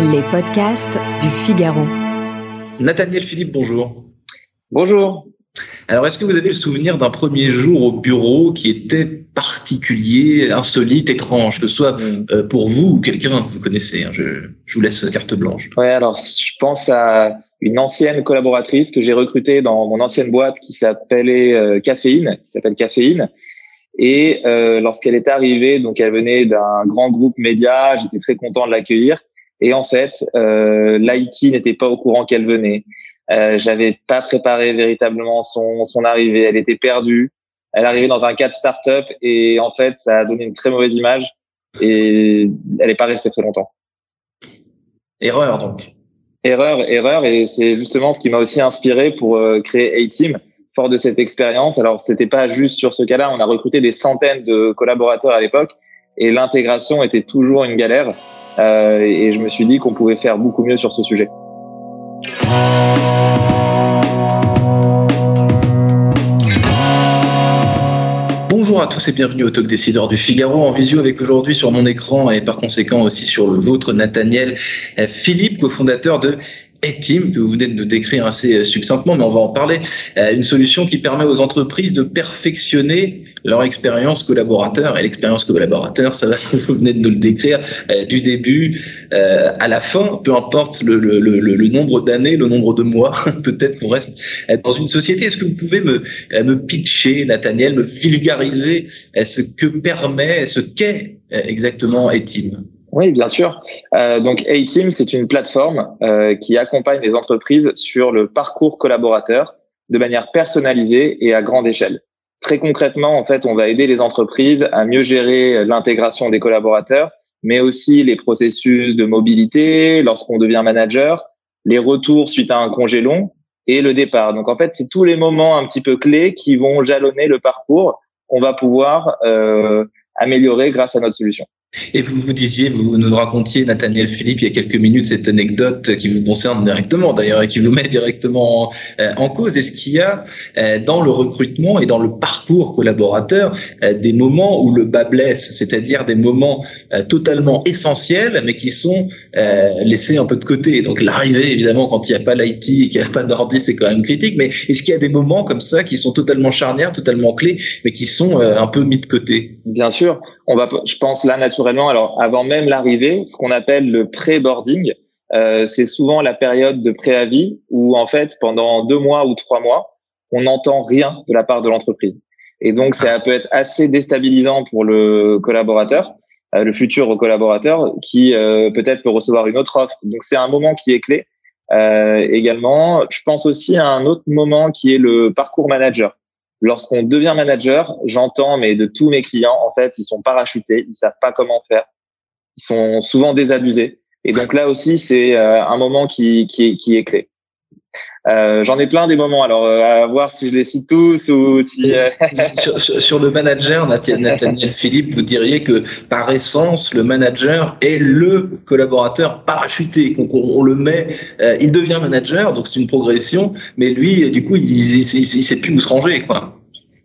Les podcasts du Figaro. Nathaniel Philippe, bonjour. Bonjour. Alors, est-ce que vous avez le souvenir d'un premier jour au bureau qui était particulier, insolite, étrange, que ce soit mm. euh, pour vous ou quelqu'un que vous connaissez hein, je, vous laisse carte blanche. Ouais, alors je pense à une ancienne collaboratrice que j'ai recrutée dans mon ancienne boîte qui s'appelait euh, Caféine, qui s'appelle Caféine. Et euh, lorsqu'elle est arrivée, donc elle venait d'un grand groupe média, j'étais très content de l'accueillir. Et en fait, euh, l'IT n'était pas au courant qu'elle venait. Euh, J'avais pas préparé véritablement son, son arrivée. Elle était perdue. Elle arrivait dans un cadre start-up et en fait, ça a donné une très mauvaise image et elle n'est pas restée très longtemps. Erreur donc. Erreur, erreur, et c'est justement ce qui m'a aussi inspiré pour euh, créer A-Team. Fort de cette expérience, alors c'était pas juste sur ce cas-là, on a recruté des centaines de collaborateurs à l'époque et l'intégration était toujours une galère. Euh, et je me suis dit qu'on pouvait faire beaucoup mieux sur ce sujet. Bonjour à tous et bienvenue au Talk Décideur du Figaro en visio avec aujourd'hui sur mon écran et par conséquent aussi sur le vôtre Nathaniel Philippe, cofondateur de Etim, que vous venez de nous décrire assez succinctement, mais on va en parler. Euh, une solution qui permet aux entreprises de perfectionner leur expérience collaborateur. Et l'expérience collaborateur, ça va, vous venez de nous le décrire, euh, du début euh, à la fin, peu importe le, le, le, le nombre d'années, le nombre de mois, peut-être qu'on reste dans une société. Est-ce que vous pouvez me, me pitcher, Nathaniel, me vulgariser ce que permet, ce qu'est exactement Etim? Oui, bien sûr. Euh, donc A-Team, c'est une plateforme euh, qui accompagne les entreprises sur le parcours collaborateur de manière personnalisée et à grande échelle. Très concrètement, en fait, on va aider les entreprises à mieux gérer l'intégration des collaborateurs, mais aussi les processus de mobilité lorsqu'on devient manager, les retours suite à un congé long et le départ. Donc en fait, c'est tous les moments un petit peu clés qui vont jalonner le parcours qu'on va pouvoir euh, améliorer grâce à notre solution. Et vous vous disiez, vous nous racontiez, Nathaniel Philippe, il y a quelques minutes, cette anecdote qui vous concerne directement d'ailleurs et qui vous met directement en, euh, cause. Est-ce qu'il y a euh, dans le recrutement et dans le parcours collaborateur euh, des moments où le bas blesse, c'est-à-dire des moments totalement essentiels mais qui sont laissés un peu de côté? Donc l'arrivée, évidemment, quand il n'y a pas l'IT et qu'il n'y a pas d'ordi, c'est quand même critique. Mais est-ce qu'il y a des moments comme ça qui sont totalement charnières, totalement clés, mais qui sont un peu mis de côté? Bien sûr on va, je pense là naturellement, alors avant même l'arrivée, ce qu'on appelle le pré-boarding, euh, c'est souvent la période de préavis où en fait pendant deux mois ou trois mois, on n'entend rien de la part de l'entreprise. Et donc ça peut être assez déstabilisant pour le collaborateur, euh, le futur collaborateur, qui euh, peut-être peut recevoir une autre offre. Donc c'est un moment qui est clé. également, je pense aussi à un autre moment qui est le parcours manager. Lorsqu'on devient manager, j'entends, mais de tous mes clients, en fait, ils sont parachutés, ils savent pas comment faire, ils sont souvent désabusés. Et donc là aussi, c'est euh, un moment qui, qui, qui est clé. Euh, J'en ai plein des moments. Alors, euh, à voir si je les cite tous ou si. Euh, sur, sur, le manager, Nathaniel Philippe, vous diriez que par essence, le manager est le collaborateur parachuté. qu'on on, le met, il devient manager, donc c'est une progression. Mais lui, du coup, il, il sait plus où se ranger, quoi.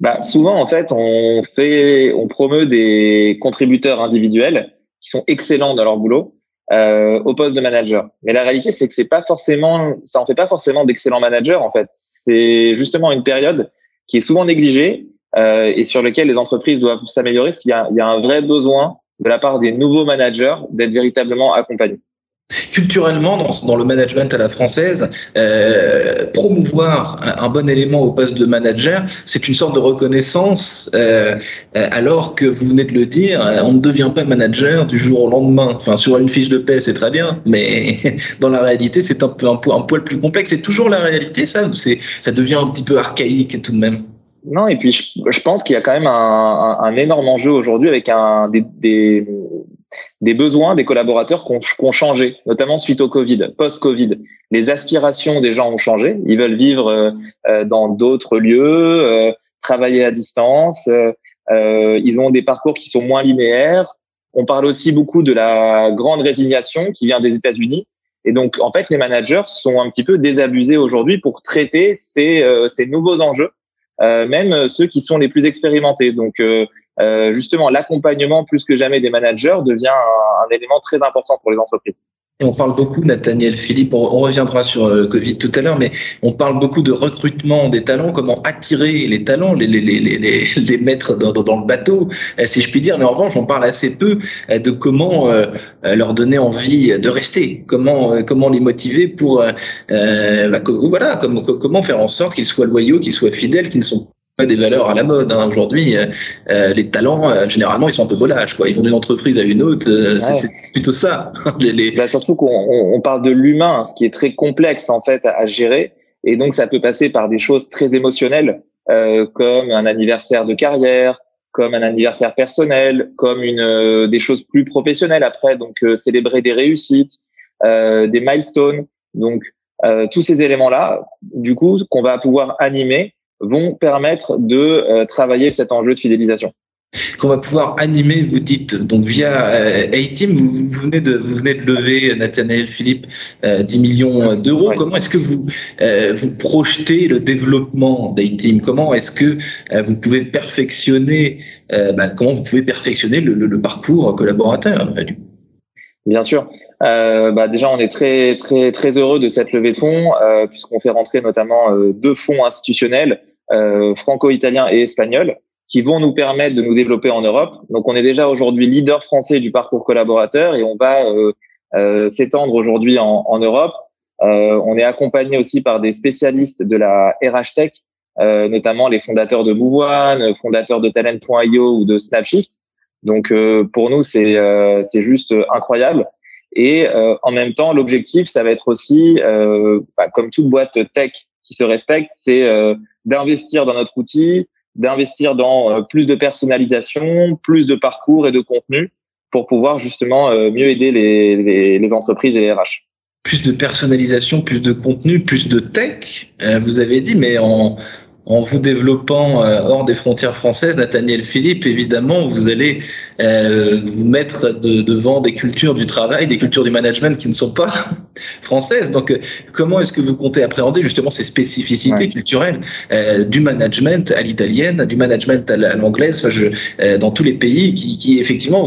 Bah, souvent, en fait, on fait, on promeut des contributeurs individuels qui sont excellents dans leur boulot euh, au poste de manager. Mais la réalité, c'est que c'est pas forcément, ça en fait pas forcément d'excellents managers. En fait, c'est justement une période qui est souvent négligée euh, et sur laquelle les entreprises doivent s'améliorer, parce qu'il y a, il y a un vrai besoin de la part des nouveaux managers d'être véritablement accompagnés. Culturellement, dans, le management à la française, euh, promouvoir un, bon élément au poste de manager, c'est une sorte de reconnaissance, euh, euh, alors que vous venez de le dire, on ne devient pas manager du jour au lendemain. Enfin, sur une fiche de paie, c'est très bien, mais dans la réalité, c'est un, peu, un, poil plus complexe. C'est toujours la réalité, ça, ça devient un petit peu archaïque tout de même? Non, et puis je, pense qu'il y a quand même un, énorme enjeu aujourd'hui avec des, des, besoins des collaborateurs qui ont, changé, notamment suite au Covid, post-Covid. Les aspirations des gens ont changé. Ils veulent vivre euh, euh, dans d'autres lieux, euh, travailler à distance. ils ont des parcours qui sont moins linéaires. On parle aussi beaucoup de la grande résignation qui vient des États-Unis. Et donc, en fait, les managers sont un petit peu désabusés aujourd'hui pour traiter ces, ces nouveaux enjeux euh, même ceux qui sont les plus expérimentés. Donc euh, euh, justement, l'accompagnement plus que jamais des managers devient un, élément très important pour les entreprises. Et on parle beaucoup, Nathaniel Philippe, on, reviendra sur le Covid tout à l'heure, mais on parle beaucoup de recrutement des talents, comment attirer les talents, les, les, les, les, mettre dans, dans, le bateau, euh, si je puis dire. Mais en revanche, on parle assez peu euh, de comment euh, leur donner envie de rester, comment comment les motiver pour euh, bah, voilà, comment faire en sorte qu'ils soient loyaux, qu'ils soient fidèles, qu'ils ne sont des valeurs à la mode. Hein. Aujourd'hui, euh, euh, les talents, euh, généralement, ils sont un peu volages. Quoi. Ils vont d'une entreprise à une autre. C'est plutôt ça. les, Bah, surtout qu'on on parle de l'humain, ce qui est très complexe en fait à, gérer. Et donc, ça peut passer par des choses très émotionnelles, comme un anniversaire de carrière, comme un anniversaire personnel, comme une des choses plus professionnelles après. Donc, célébrer des réussites, des milestones. Donc, tous ces éléments-là, du coup, qu'on va pouvoir animer vont permettre de euh, travailler cet enjeu de fidélisation. Qu'on va pouvoir animer, vous dites, donc via euh, A-Team, vous, venez de, vous venez de lever, Nathanaël Philippe, 10 euh, millions d'euros. Comment est-ce que vous, vous projetez le développement d'A-Team? Comment est-ce que vous pouvez perfectionner, bah, comment vous pouvez perfectionner le, le parcours collaborateur Bien sûr. Euh, bah déjà, on est très très très heureux de cette levée de fonds euh, puisqu'on fait rentrer notamment euh, deux fonds institutionnels euh, franco-italiens et espagnols qui vont nous permettre de nous développer en Europe. Donc, on est déjà aujourd'hui leader français du parcours collaborateur et on va euh, s'étendre aujourd'hui en, en, Europe. on est accompagné aussi par des spécialistes de la RH Tech, notamment les fondateurs de Move fondateurs de Talent.io ou de Snapshift. Donc, pour nous, c'est c'est juste incroyable. Et euh, en même temps, l'objectif, ça va être aussi, euh, bah, comme toute boîte tech qui se respecte, c'est euh, d'investir dans notre outil, d'investir dans plus de personnalisation, plus de parcours et de contenu pour pouvoir justement mieux aider les, les, les, entreprises et les RH. Plus de personnalisation, plus de contenu, plus de tech, vous avez dit, mais en, en vous développant euh, hors des frontières françaises, Nathaniel Philippe, évidemment, vous allez euh, vous mettre de, devant des cultures du travail, des cultures du management qui ne sont pas françaises. Donc, euh, comment est-ce que vous comptez appréhender justement ces spécificités culturelles euh, du management à l'italienne, du management à l'anglaise, enfin, je, euh, dans tous les pays qui, qui effectivement,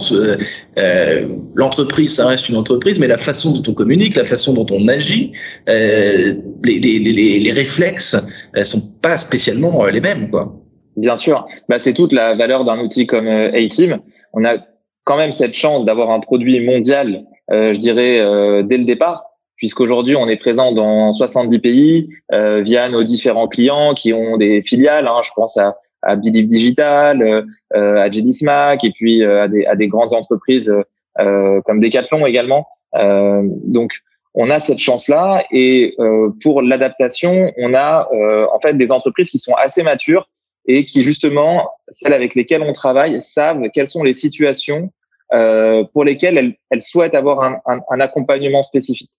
l'entreprise, ça reste une entreprise, mais la façon dont on communique, la façon dont on agit, les, les, les, les réflexes sont pas spécialement euh, les mêmes, quoi. Bien sûr, bah, c'est toute la valeur d'un outil comme euh, A-Team. On a quand même cette chance d'avoir un produit mondial, euh, je dirais, dès le départ, puisqu'aujourd'hui on est présent dans 70 pays via nos différents clients qui ont des filiales. Hein, je pense à, à Believe Digital, à JD Smack et puis à, des, à des grandes entreprises comme Decathlon également. donc on a cette chance-là et euh, pour l'adaptation, on a euh, en fait des entreprises qui sont assez matures et qui justement, celles avec lesquelles on travaille, savent quelles sont les situations euh, pour lesquelles elles, elles souhaitent avoir un, un, un, accompagnement spécifique.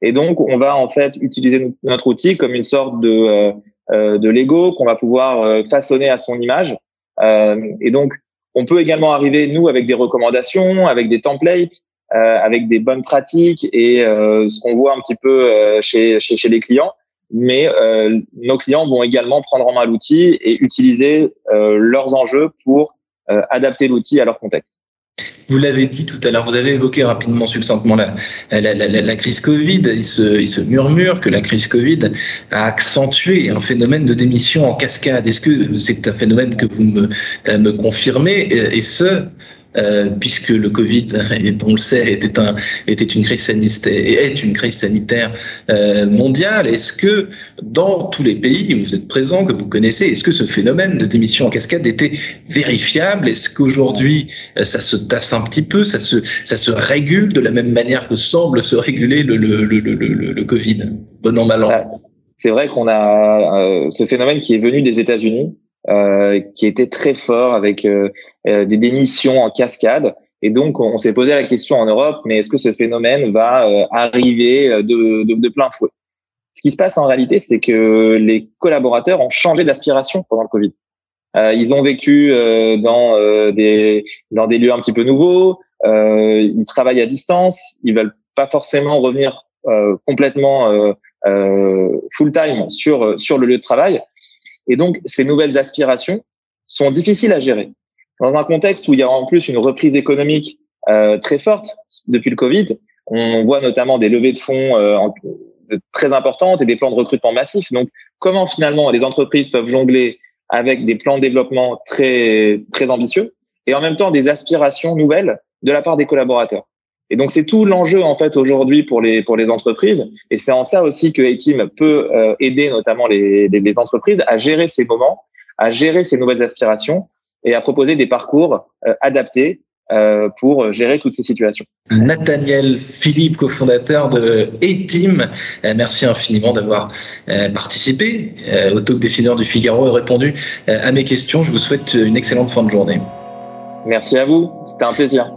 Et donc, on va en fait utiliser notre outil comme une sorte de, de Lego qu'on va pouvoir façonner à son image. et donc, on peut également arriver, nous, avec des recommandations, avec des templates, euh, avec des bonnes pratiques et euh, ce qu'on voit un petit peu euh, chez, chez, chez les clients. Mais nos clients vont également prendre en main l'outil et utiliser leurs enjeux pour adapter l'outil à leur contexte. Vous l'avez dit tout à l'heure, vous avez évoqué rapidement, succinctement la, la, la, la, crise Covid. Il se, il se murmure que la crise Covid a accentué un phénomène de démission en cascade. Est-ce que c'est un phénomène que vous me, me confirmez? Et ce, euh, puisque le Covid, on le sait, était, un, était une crise sanitaire et est une crise sanitaire euh, mondiale. Est-ce que dans tous les pays où vous êtes présents, que vous connaissez, est-ce que ce phénomène de démission en cascade était vérifiable? Est-ce qu'aujourd'hui euh, ça se tasse un petit peu, ça se, ça se régule de la même manière que semble se réguler le, le, le, le, le Covid Bon an, mal an? C'est vrai qu'on a ce phénomène qui est venu des États-Unis, euh, qui était très fort avec euh, euh, des démissions en cascade. Et donc, on s'est posé la question en Europe, mais est-ce que ce phénomène va arriver de, de, de, plein fouet? Ce qui se passe en réalité, c'est que les collaborateurs ont changé d'aspiration pendant le Covid. Euh, ils ont vécu euh, dans des dans des lieux un petit peu nouveaux. ils travaillent à distance. Ils veulent pas forcément revenir complètement full time sur sur le lieu de travail. Et donc, ces nouvelles aspirations sont difficiles à gérer. Dans un contexte où il y a en plus une reprise économique euh, très forte depuis le Covid, On voit notamment des levées de fonds très importantes et des plans de recrutement massifs. Donc, comment finalement les entreprises peuvent jongler avec des plans de développement très très ambitieux et en même temps des aspirations nouvelles de la part des collaborateurs? Et donc c'est tout l'enjeu en fait aujourd'hui pour les pour les entreprises et c'est en ça aussi que A-Team peut euh, aider notamment les, les, les, entreprises à gérer ces moments, à gérer ces nouvelles aspirations et à proposer des parcours euh, adaptés euh, pour gérer toutes ces situations. Nathaniel Philippe, cofondateur de A-Team, merci infiniment d'avoir participé au talk décideur du Figaro et répondu à mes questions. Je vous souhaite une excellente fin de journée. Merci à vous, c'était un plaisir.